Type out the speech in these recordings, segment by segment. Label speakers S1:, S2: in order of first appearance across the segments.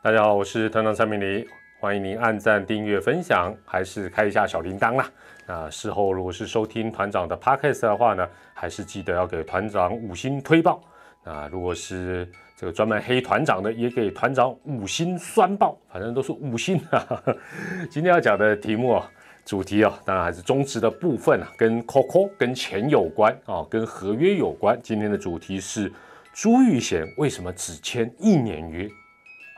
S1: 大家好，我是团长蔡明黎，欢迎您按赞、订阅、分享，还是开一下小铃铛啦。那事后如果是收听团长的 podcast 的话呢，还是记得要给团长五星推爆。那如果是这个专门黑团长的，也给团长五星酸爆，反正都是五星啊。今天要讲的题目啊，主题啊，当然还是中职的部分啊，跟 COCO 跟钱有关啊，跟合约有关。今天的主题是朱玉贤为什么只签一年约？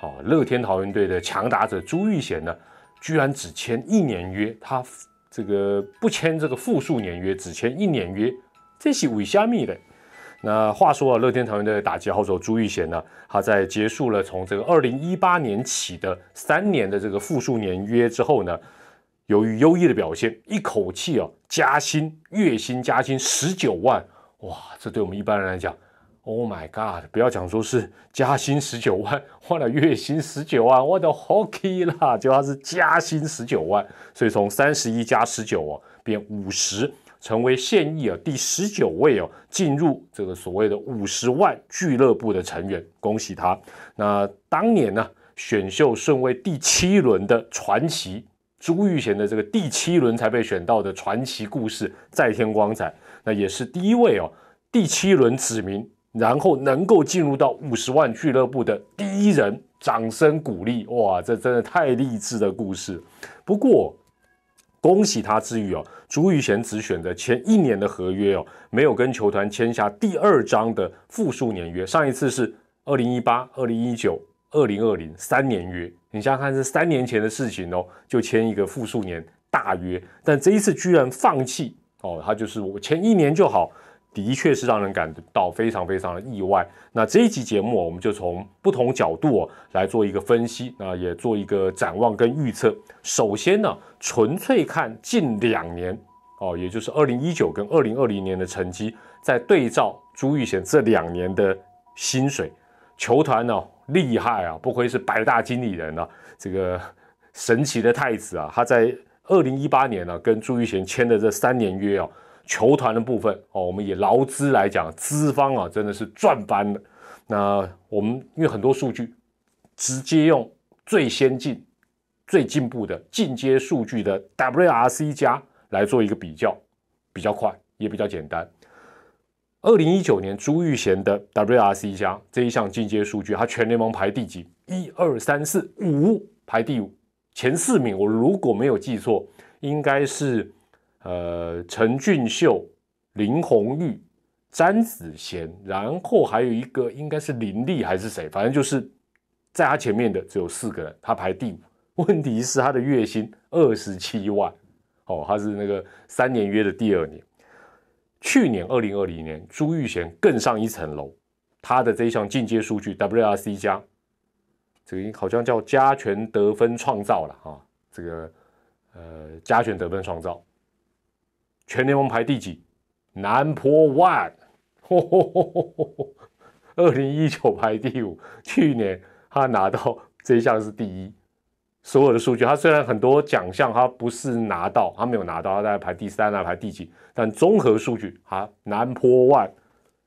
S1: 哦，乐天桃园队的强打者朱玉贤呢，居然只签一年约，他这个不签这个复数年约，只签一年约，这是为虾米的？那话说啊，乐天桃园队的打击好手朱玉贤呢，他在结束了从这个二零一八年起的三年的这个复数年约之后呢，由于优异的表现，一口气啊加薪，月薪加薪十九万，哇，这对我们一般人来讲。Oh my god！不要讲说是加薪十九万，换了月薪十九万，我的 hockey 啦！就他是加薪十九万，所以从三十一加十九哦，变五十，成为现役啊第十九位哦，进入这个所谓的五十万俱乐部的成员，恭喜他！那当年呢，选秀顺位第七轮的传奇朱玉贤的这个第七轮才被选到的传奇故事，再添光彩。那也是第一位哦，第七轮指名。然后能够进入到五十万俱乐部的第一人，掌声鼓励！哇，这真的太励志的故事。不过，恭喜他之余哦，朱玉贤只选择签一年的合约哦，没有跟球团签下第二张的复数年约。上一次是二零一八、二零一九、二零二零三年约，你想想看，是三年前的事情哦，就签一个复数年大约。但这一次居然放弃哦，他就是我签一年就好。的确是让人感到非常非常的意外。那这一集节目，我们就从不同角度来做一个分析，那也做一个展望跟预测。首先呢，纯粹看近两年哦，也就是二零一九跟二零二零年的成绩，在对照朱玉贤这两年的薪水，球团呢厉害啊，不愧是百大经理人啊，这个神奇的太子啊，他在二零一八年呢跟朱玉贤签的这三年约哦。球团的部分哦，我们以劳资来讲，资方啊真的是赚翻了。那我们因为很多数据，直接用最先进、最进步的进阶数据的 WRC 加来做一个比较，比较快也比较简单。二零一九年朱玉贤的 WRC 加这一项进阶数据，他全联盟排第几？一二三四五，排第五，前四名我如果没有记错，应该是。呃，陈俊秀、林红玉、詹子贤，然后还有一个应该是林立还是谁，反正就是在他前面的只有四个人，他排第五。问题是他的月薪二十七万，哦，他是那个三年约的第二年。去年二零二零年，朱玉贤更上一层楼，他的这一项进阶数据 WRC 加，这个好像叫加权得分创造了啊，这个呃加权得分创造。全联盟排第几？Number one，二零一九排第五。去年他拿到这一项是第一，所有的数据，他虽然很多奖项他不是拿到，他没有拿到，他大概排第三啊，排第几？但综合数据，他 Number one，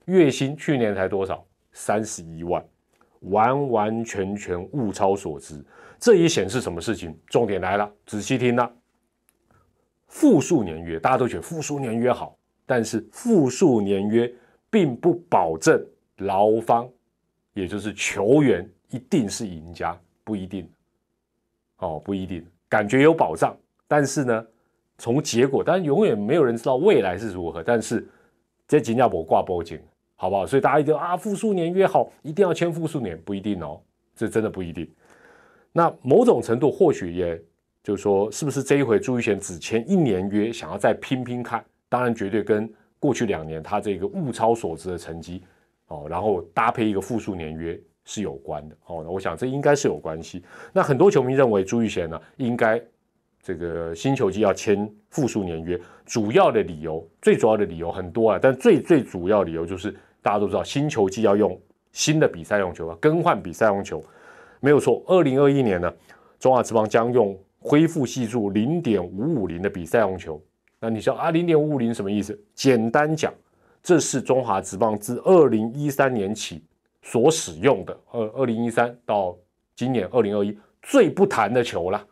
S1: 月薪去年才多少？三十一万，完完全全物超所值。这也显示什么事情？重点来了，仔细听了。复数年约，大家都觉得复数年约好，但是复数年约并不保证劳方，也就是球员一定是赢家，不一定。哦，不一定，感觉有保障，但是呢，从结果，但永远没有人知道未来是如何。但是在新加坡挂波金，好不好？所以大家一定啊，复数年约好，一定要签复数年，不一定哦，这真的不一定。那某种程度或许也。就是说，是不是这一回朱玉贤只签一年约，想要再拼拼看？当然，绝对跟过去两年他这个物超所值的成绩哦，然后搭配一个复数年约是有关的哦。我想这应该是有关系。那很多球迷认为朱玉贤呢，应该这个新球季要签复数年约，主要的理由，最主要的理由很多啊，但最最主要理由就是大家都知道，新球季要用新的比赛用球啊，更换比赛用球，没有错。二零二一年呢，中华职棒将用。恢复系数零点五五零的比赛用球，那你说啊，零点五五零什么意思？简单讲，这是中华职棒自二零一三年起所使用的，二二零一三到今年二零二一最不弹的球了，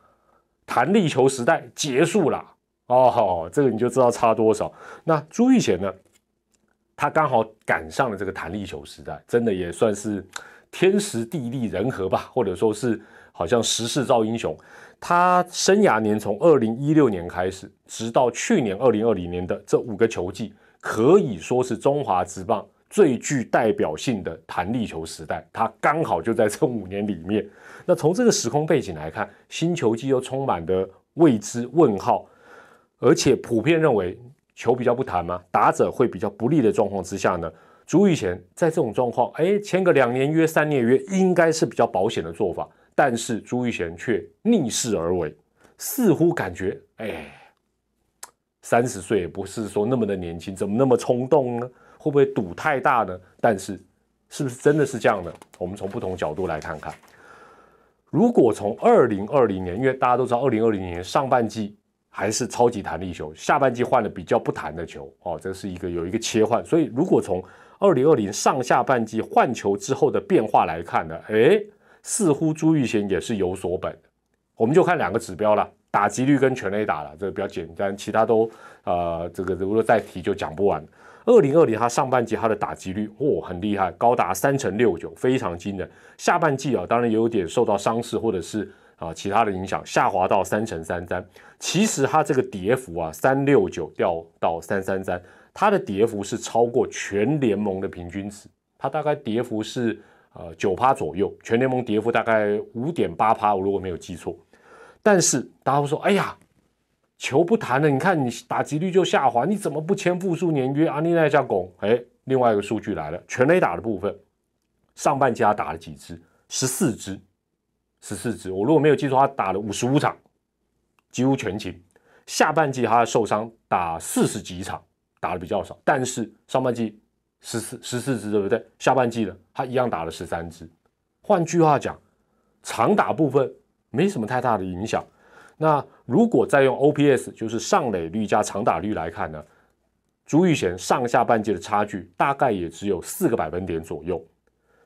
S1: 弹力球时代结束了哦，这个你就知道差多少。那朱玉贤呢，他刚好赶上了这个弹力球时代，真的也算是天时地利人和吧，或者说是好像时势造英雄。他生涯年从二零一六年开始，直到去年二零二零年的这五个球季，可以说是中华职棒。最具代表性的弹力球时代，他刚好就在这五年里面。那从这个时空背景来看，新球季又充满的未知问号，而且普遍认为球比较不弹嘛，打者会比较不利的状况之下呢，朱玉贤在这种状况，哎，签个两年约、三年约，应该是比较保险的做法。但是朱玉贤却逆势而为，似乎感觉，哎，三十岁也不是说那么的年轻，怎么那么冲动呢？会不会赌太大呢？但是，是不是真的是这样的？我们从不同角度来看看。如果从二零二零年，因为大家都知道，二零二零年上半季还是超级弹力球，下半季换了比较不弹的球哦，这是一个有一个切换。所以，如果从二零二零上下半季换球之后的变化来看呢，诶，似乎朱玉贤也是有所本。我们就看两个指标了，打击率跟全垒打了，这个比较简单，其他都呃，这个如果再提就讲不完。二零二零，他上半季他的打击率哦很厉害，高达三成六九，非常惊人。下半季啊，当然也有点受到伤势或者是啊其他的影响，下滑到三成三三。其实他这个跌幅啊，三六九掉到三三三，它的跌幅是超过全联盟的平均值，它大概跌幅是呃九趴左右，全联盟跌幅大概五点八趴，我如果没有记错。但是大家会说，哎呀。球不弹了，你看你打击率就下滑，你怎么不签复数年约？阿尼奈加拱，哎，另外一个数据来了，全垒打的部分，上半季他打了几支？十四支，十四支。我如果没有记错，他打了五十五场，几乎全勤。下半季他受伤打四十几场，打的比较少，但是上半季十四十四支，对不对？下半季呢，他一样打了十三支。换句话讲，长打部分没什么太大的影响。那如果再用 OPS，就是上垒率加长打率来看呢，朱玉贤上下半季的差距大概也只有四个百分点左右，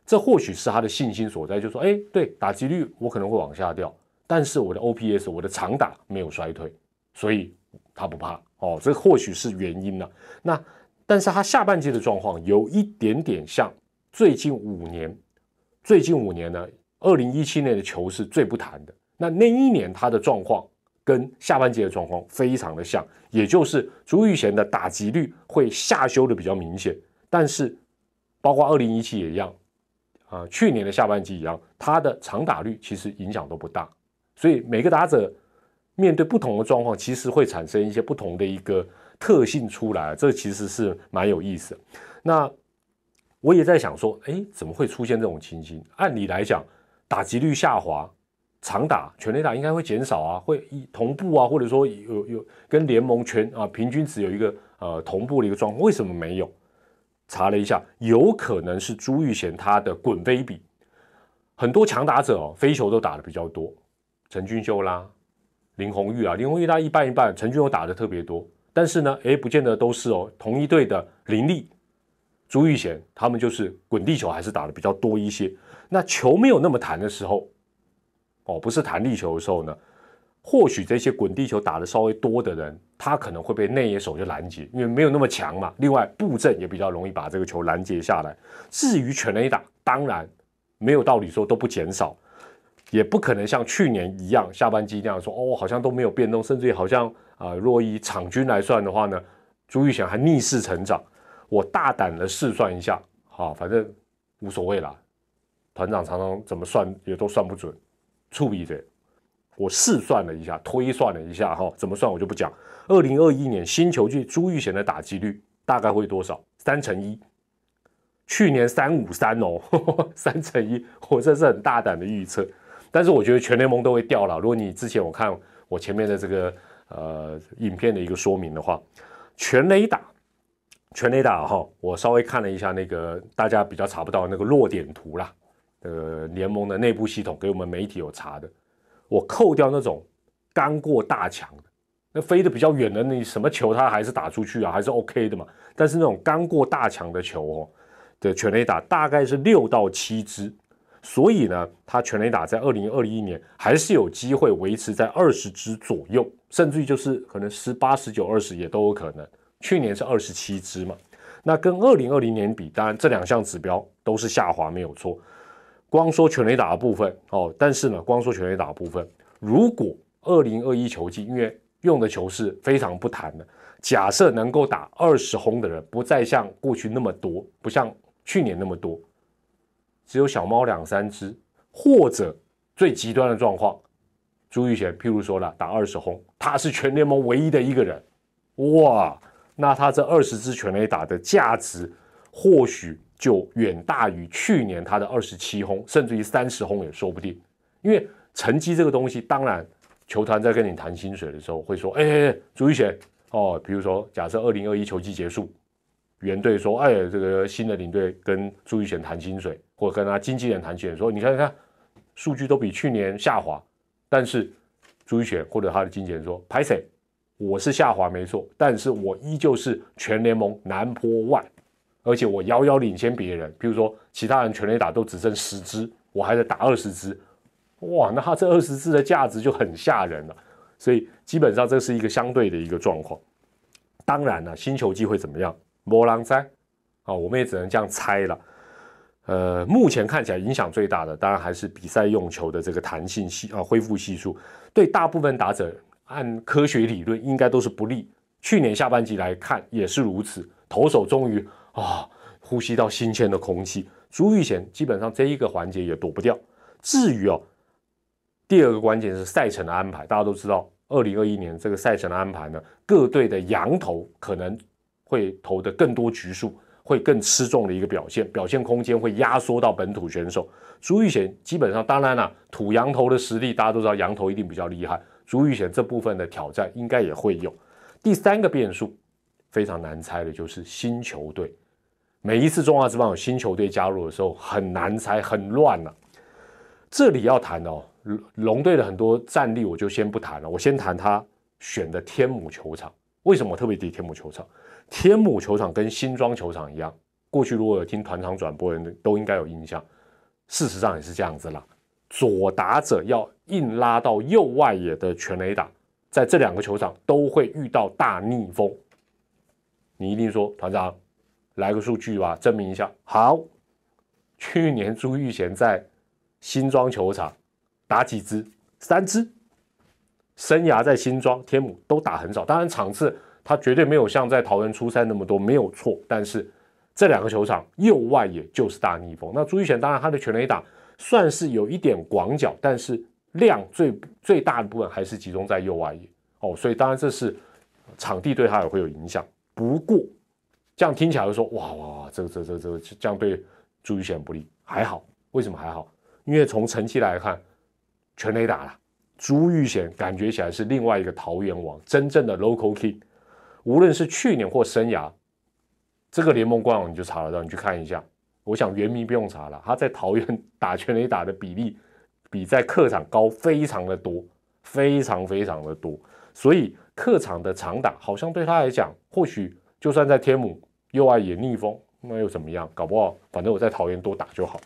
S1: 这或许是他的信心所在，就说，哎，对，打击率我可能会往下掉，但是我的 OPS，我的长打没有衰退，所以他不怕哦，这或许是原因呢。那但是他下半季的状况有一点点像最近五年，最近五年呢，二零一七年的球是最不弹的。那那一年他的状况跟下半季的状况非常的像，也就是朱玉贤的打击率会下修的比较明显，但是包括二零一七也一样，啊，去年的下半季一样，他的长打率其实影响都不大，所以每个打者面对不同的状况，其实会产生一些不同的一个特性出来，这其实是蛮有意思。那我也在想说，哎，怎么会出现这种情形？按理来讲，打击率下滑。长打全垒打应该会减少啊，会同步啊，或者说有有跟联盟全啊平均值有一个呃同步的一个状况，为什么没有？查了一下，有可能是朱玉贤他的滚飞比，很多强打者哦飞球都打的比较多，陈俊秀啦、林红玉啊，林红玉他一半一半，陈俊秀打的特别多，但是呢，哎，不见得都是哦，同一队的林立、朱玉贤他们就是滚地球还是打的比较多一些，那球没有那么弹的时候。哦，不是弹力球的时候呢，或许这些滚地球打的稍微多的人，他可能会被内野手就拦截，因为没有那么强嘛。另外布阵也比较容易把这个球拦截下来。至于全垒打，当然没有道理说都不减少，也不可能像去年一样下半季那样说哦，好像都没有变动，甚至于好像啊，若以场均来算的话呢，朱玉祥还逆势成长。我大胆的试算一下，好，反正无所谓啦。团长常常怎么算也都算不准。处理的，我试算了一下，推算了一下，哈，怎么算我就不讲。二零二一年新球季朱玉贤的打击率大概会多少？三乘一。去年三五三哦，三乘一，我这是很大胆的预测。但是我觉得全联盟都会掉了。如果你之前我看我前面的这个呃影片的一个说明的话，全雷打，全雷打哈，我稍微看了一下那个大家比较查不到那个落点图啦。呃，联盟的内部系统给我们媒体有查的，我扣掉那种刚过大墙的，那飞得比较远的那什么球，它还是打出去啊，还是 OK 的嘛。但是那种刚过大墙的球哦，的全垒打大概是六到七支，所以呢，他全垒打在二零二一年还是有机会维持在二十支左右，甚至于就是可能十八、十九、二十也都有可能。去年是二十七支嘛，那跟二零二零年比，当然这两项指标都是下滑，没有错。光说全垒打的部分哦，但是呢，光说全垒打的部分，如果二零二一球季因为用的球是非常不弹的，假设能够打二十轰的人不再像过去那么多，不像去年那么多。只有小猫两三只，或者最极端的状况，朱玉贤，譬如说了打二十轰，他是全联盟唯一的一个人，哇，那他这二十支全垒打的价值，或许就远大于去年他的二十七轰，甚至于三十轰也说不定。因为成绩这个东西，当然球团在跟你谈薪水的时候会说，哎，朱玉贤，哦，比如说假设二零二一球季结束。原队说：“哎，这个新的领队跟朱玉贤谈薪水，或者跟他经纪人谈薪水，说你看看，数据都比去年下滑，但是朱玉贤或者他的经纪人说，拍谁？我是下滑没错，但是我依旧是全联盟南坡万而且我遥遥领先别人。比如说其他人全垒打都只剩十支，我还在打二十支，哇，那他这二十支的价值就很吓人了。所以基本上这是一个相对的一个状况。当然了，新球季会怎么样？”波浪灾啊，我们也只能这样猜了。呃，目前看起来影响最大的，当然还是比赛用球的这个弹性系啊，恢复系数，对大部分打者按科学理论应该都是不利。去年下半季来看也是如此，投手终于啊呼吸到新鲜的空气。朱玉贤基本上这一个环节也躲不掉。至于哦，第二个关键是赛程的安排，大家都知道，二零二一年这个赛程的安排呢，各队的羊头可能。会投的更多局数，会更吃重的一个表现，表现空间会压缩到本土选手。朱玉贤基本上，当然了，土羊头的实力大家都知道，羊头一定比较厉害。朱玉贤这部分的挑战应该也会有。第三个变数非常难猜的就是新球队，每一次中华之棒有新球队加入的时候很难猜，很乱了。这里要谈哦，龙队的很多战力我就先不谈了，我先谈他选的天母球场。为什么我特别提天母球场？天母球场跟新庄球场一样，过去如果有听团场转播的人都应该有印象。事实上也是这样子啦，左打者要硬拉到右外野的全垒打，在这两个球场都会遇到大逆风。你一定说团长来个数据吧，证明一下。好，去年朱玉贤在新庄球场打几支？三支。生涯在新庄、天母都打很少，当然场次。他绝对没有像在桃园出赛那么多，没有错。但是这两个球场右外野就是大逆风。那朱玉贤当然他的全垒打算是有一点广角，但是量最最大的部分还是集中在右外野哦。所以当然这是场地对他也会有影响。不过这样听起来就说哇哇哇，这个这这这这样对朱玉贤不利。还好，为什么还好？因为从成绩来看，全垒打了，朱玉贤感觉起来是另外一个桃园王，真正的 local king。无论是去年或生涯，这个联盟官网你就查得到，你去看一下。我想原名不用查了，他在桃园打全垒打的比例比在客场高非常的多，非常非常的多。所以客场的长打好像对他来讲，或许就算在天母右外也逆风，那又怎么样？搞不好反正我在桃园多打就好。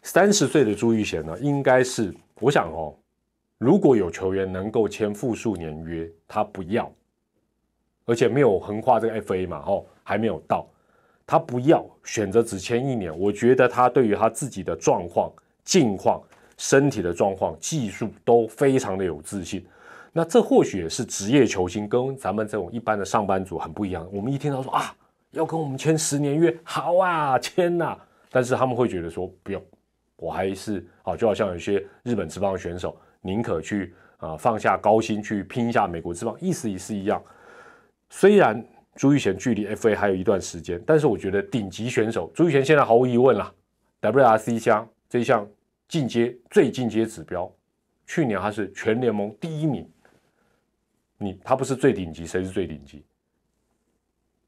S1: 三十岁的朱玉贤呢，应该是我想哦，如果有球员能够签复数年约，他不要。而且没有横跨这个 FA 嘛，哦，还没有到，他不要选择只签一年。我觉得他对于他自己的状况、境况、身体的状况、技术都非常的有自信。那这或许也是职业球星跟咱们这种一般的上班族很不一样。我们一听到说啊，要跟我们签十年约，好啊，签呐。但是他们会觉得说不用，我还是啊，就好像有些日本职棒的选手，宁可去啊放下高薪去拼一下美国职棒，意思也是一样。虽然朱玉贤距离 FA 还有一段时间，但是我觉得顶级选手朱玉贤现在毫无疑问了，WRC 加这一项进阶最进阶指标，去年他是全联盟第一名。你他不是最顶级，谁是最顶级？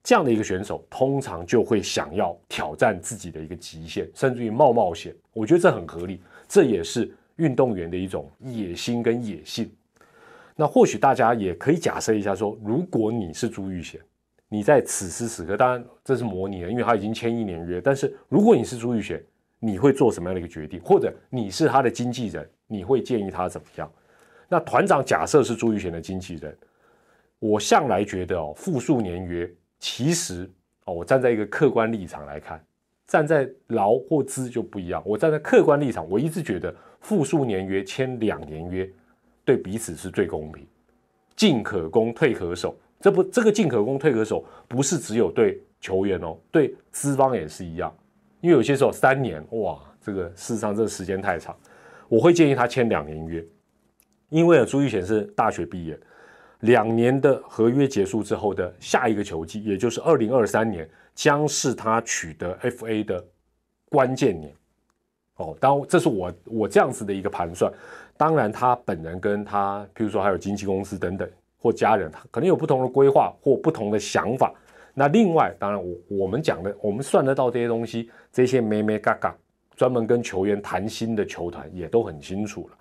S1: 这样的一个选手，通常就会想要挑战自己的一个极限，甚至于冒冒险。我觉得这很合理，这也是运动员的一种野心跟野性。那或许大家也可以假设一下，说如果你是朱玉贤，你在此时此刻，当然这是模拟的，因为他已经签一年约。但是如果你是朱玉贤，你会做什么样的一个决定？或者你是他的经纪人，你会建议他怎么样？那团长假设是朱玉贤的经纪人，我向来觉得哦，复数年约其实哦，我站在一个客观立场来看，站在劳或资就不一样。我站在客观立场，我一直觉得复数年约签两年约，对彼此是最公平，进可攻，退可守。这不，这个进可攻，退可守，不是只有对球员哦，对资方也是一样。因为有些时候三年哇，这个事实上这个时间太长，我会建议他签两年约。因为朱玉贤是大学毕业，两年的合约结束之后的下一个球季，也就是二零二三年，将是他取得 FA 的关键年。哦，当这是我我这样子的一个盘算。当然，他本人跟他，譬如说还有经纪公司等等或家人，他可能有不同的规划或不同的想法。那另外，当然我我们讲的，我们算得到这些东西，这些咩咩嘎嘎，专门跟球员谈心的球团也都很清楚了。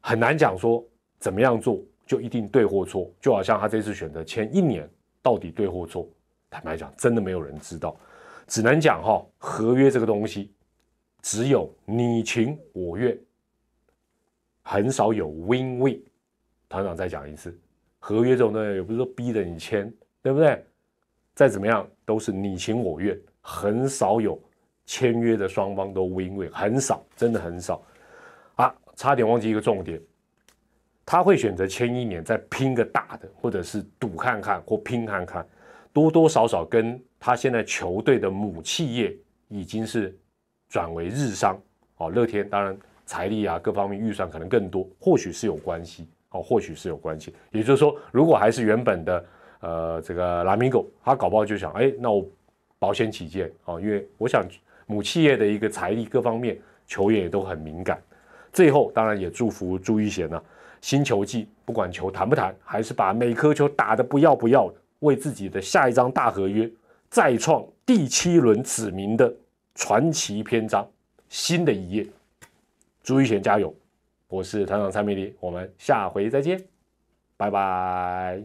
S1: 很难讲说怎么样做就一定对或错，就好像他这次选择签一年，到底对或错？坦白讲，真的没有人知道，只能讲哈，合约这个东西，只有你情我愿，很少有 win win。团长再讲一次，合约这种东西也不是说逼着你签，对不对？再怎么样都是你情我愿，很少有签约的双方都 win win，很少，真的很少。啊差点忘记一个重点，他会选择签一年再拼个大的，或者是赌看看或拼看看，多多少少跟他现在球队的母企业已经是转为日商哦，乐天当然财力啊各方面预算可能更多，或许是有关系哦，或许是有关系。也就是说，如果还是原本的呃这个拉米狗，他搞不好就想哎，那我保险起见哦，因为我想母企业的一个财力各方面球员也都很敏感。最后，当然也祝福朱一贤呢，新球季不管球谈不谈，还是把每颗球打得不要不要，为自己的下一张大合约再创第七轮指名的传奇篇章，新的一页。朱一贤加油！我是团长蔡美丽，我们下回再见，拜拜。